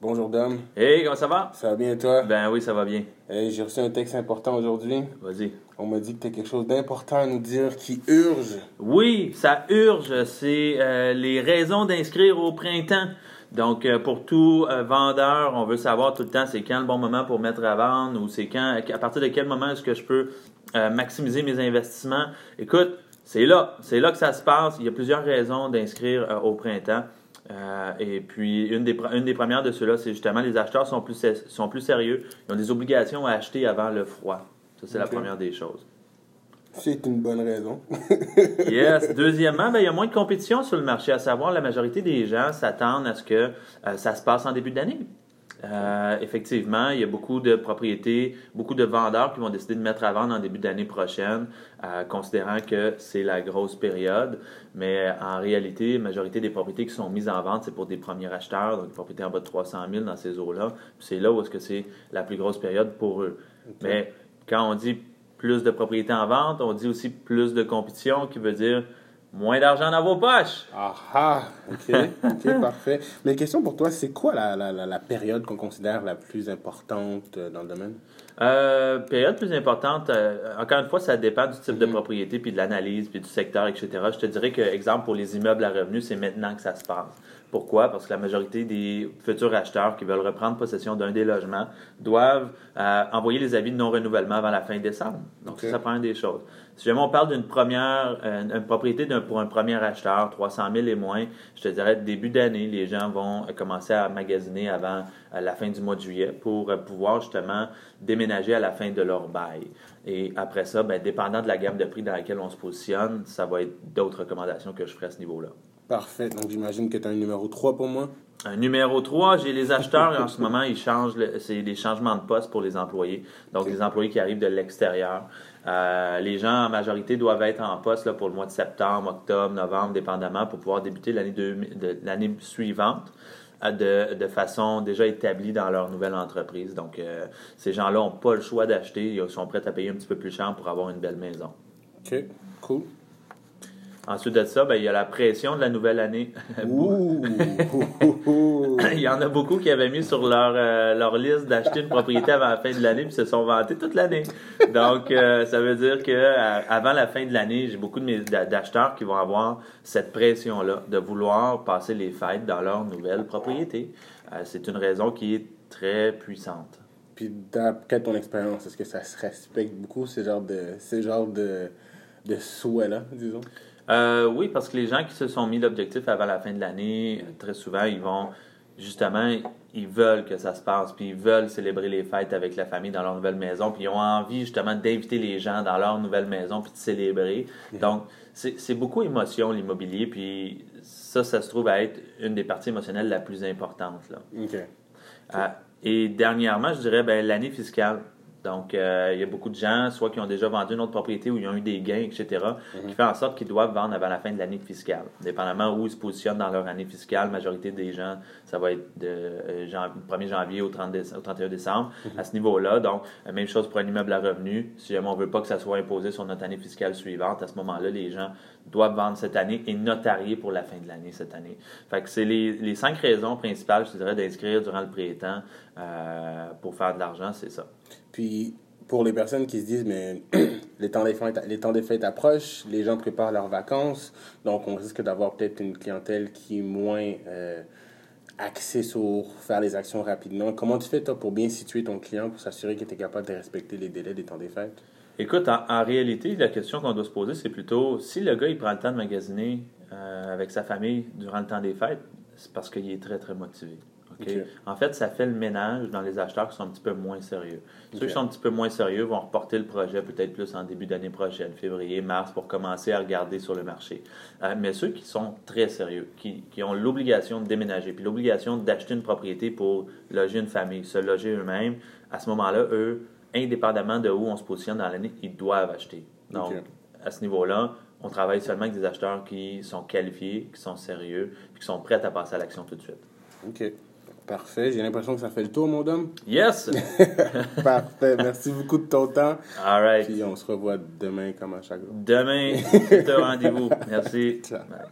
Bonjour Dom, Hey, comment ça va? ça va bien toi? Ben oui, ça va bien. Hey, J'ai reçu un texte important aujourd'hui. Vas-y. On m'a dit que tu as quelque chose d'important à nous dire qui urge. Oui, ça urge. C'est euh, les raisons d'inscrire au printemps. Donc, euh, pour tout euh, vendeur, on veut savoir tout le temps c'est quand le bon moment pour mettre à vendre ou c'est quand, à partir de quel moment est-ce que je peux maximiser mes investissements. Écoute, c'est là, c'est là que ça se passe. Il y a plusieurs raisons d'inscrire au printemps. Euh, et puis, une des, une des premières de ceux-là, c'est justement les acheteurs sont plus, sont plus sérieux. Ils ont des obligations à acheter avant le froid. Ça, c'est la première des choses. C'est une bonne raison. Yes. Deuxièmement, ben, il y a moins de compétition sur le marché. À savoir, la majorité des gens s'attendent à ce que euh, ça se passe en début d'année. Euh, effectivement, il y a beaucoup de propriétés, beaucoup de vendeurs qui vont décider de mettre à vendre en début d'année prochaine, euh, considérant que c'est la grosse période. Mais en réalité, la majorité des propriétés qui sont mises en vente, c'est pour des premiers acheteurs, donc des propriétés en bas de 300 000 dans ces eaux-là. C'est là où est-ce que c'est la plus grosse période pour eux. Mais quand on dit plus de propriétés en vente, on dit aussi plus de compétition, qui veut dire moins d'argent dans vos poches. Ah ah, ok, ok, parfait. Mais question pour toi, c'est quoi la, la, la, période qu'on considère la plus importante euh, dans le domaine? Euh, période plus importante, euh, encore une fois, ça dépend du type de Mhm. propriété, puis de l'analyse, puis du secteur, etc. Je te dirais que, exemple, pour les immeubles à revenus, c'est maintenant que ça se passe. Pourquoi? Parce que la majorité des futurs acheteurs qui veulent reprendre possession d'un des logements doivent euh, envoyer les avis de non-renouvellement avant la fin décembre. Donc, ça, ça prend une des choses. Si jamais on parle d'une première, euh, une propriété d'un- pour un premier acheteur, 300 000 et moins, je te dirais début d'année, les gens vont euh, commencer à magasiner avant la fin du mois de juillet pour pouvoir justement déménager à la fin de leur bail. Et après ça, ben, dépendant de la gamme de prix dans laquelle on se positionne, ça va être d'autres recommandations que je ferai à ce niveau-là. Parfait, donc j'imagine que tu as un numéro 3 pour moi. Un numéro 3, j'ai les acheteurs et en ce moment, ils changent, le- c'est des changements de poste pour les employés. Donc, les employés qui arrivent de l'extérieur. Euh, les gens, en majorité, doivent être en poste là, pour le mois de septembre, octobre, novembre, dépendamment, pour pouvoir débuter l'année de- l'année suivante euh, de, de façon déjà établie dans leur nouvelle entreprise. Donc, euh, ces gens-là n'ont pas le choix d'acheter. Ils sont prêts à payer un petit peu plus cher pour avoir une belle maison. Ok, cool. Ensuite de ça, ben, il y a la pression de la nouvelle année. Ouh, ouh, ouh, ouh. Il y en a beaucoup qui avaient mis sur leur, euh, leur liste d'acheter une propriété avant la fin de l'année puis se sont vantés toute l'année. Donc, euh, ça veut dire que euh, avant la fin de l'année, j'ai beaucoup de mes- d'a- d'acheteurs qui vont avoir cette pression-là de vouloir passer les fêtes dans leur nouvelle propriété. C'est une raison qui est très puissante. Puis d'après ton expérience, est-ce que ça se respecte beaucoup, ce genre de, ce genre de, de souhait-là, disons? Euh, oui, parce que les gens qui se sont mis l'objectif avant la fin de l'année, très souvent, ils vont justement, ils veulent que ça se passe, puis ils veulent célébrer les fêtes avec la famille dans leur nouvelle maison, puis ils ont envie justement d'inviter les gens dans leur nouvelle maison, puis de célébrer. Donc, c'est beaucoup émotion, l'immobilier, puis ça, ça se trouve à être une des parties émotionnelles la plus importante. Là. Ok. Euh, et dernièrement, je dirais ben, l'année fiscale. Donc, euh, il y a beaucoup de gens, soit qui ont déjà vendu une autre propriété ou ils ont eu des gains, etc., qui fait en sorte qu'ils doivent vendre avant la fin de l'année fiscale. Dépendamment où ils se positionnent dans leur année fiscale, la majorité des gens, ça va être de euh, jan- 1er janvier au, 30 déce- au 31 décembre, à ce niveau-là. Donc, euh, même chose pour un immeuble à revenu. Si jamais on veut pas que ça soit imposé sur notre année fiscale suivante, à ce moment-là, les gens doivent vendre cette année et notarier pour la fin de l'année cette année. Fait que c'est les, les cinq raisons principales, je dirais, d'inscrire durant le printemps euh, pour faire de l'argent, c'est ça. Puis, pour les personnes qui se disent, mais les temps des fêtes, approchent, les gens préparent leurs vacances, donc on risque d'avoir peut-être une clientèle qui est moins euh, axée sur faire les actions rapidement. Comment tu fais, toi, pour bien situer ton client, pour s'assurer tu es capable de respecter les délais des temps des fêtes? Écoute, en, en réalité, la question qu'on doit se poser, c'est plutôt si le gars il prend le temps de magasiner euh, avec sa famille durant le temps des fêtes, c'est parce qu'il est très, très motivé. En fait, ça fait le ménage dans les acheteurs qui sont un petit peu moins sérieux. Ceux qui sont un petit peu moins sérieux vont reporter le projet peut-être plus en début d'année prochaine, février, mars, pour commencer à regarder sur le marché. Euh, mais ceux qui sont très sérieux, qui, qui ont l'obligation de déménager, puis l'obligation d'acheter une propriété pour loger une famille, se loger eux-mêmes, à ce moment-là, eux, indépendamment de où on se positionne dans l'année, ils doivent acheter. Donc, à ce niveau-là, on travaille seulement avec des acheteurs qui sont qualifiés, qui sont sérieux, puis qui sont prêts à passer à l'action tout de suite. OK. Parfait. J'ai l'impression que ça fait le tour, mon homme. Yes! Parfait. Merci beaucoup de ton temps. All right. Puis on se revoit demain comme à chaque jour. Demain, c'est un rendez-vous. Merci. Ciao. Bye.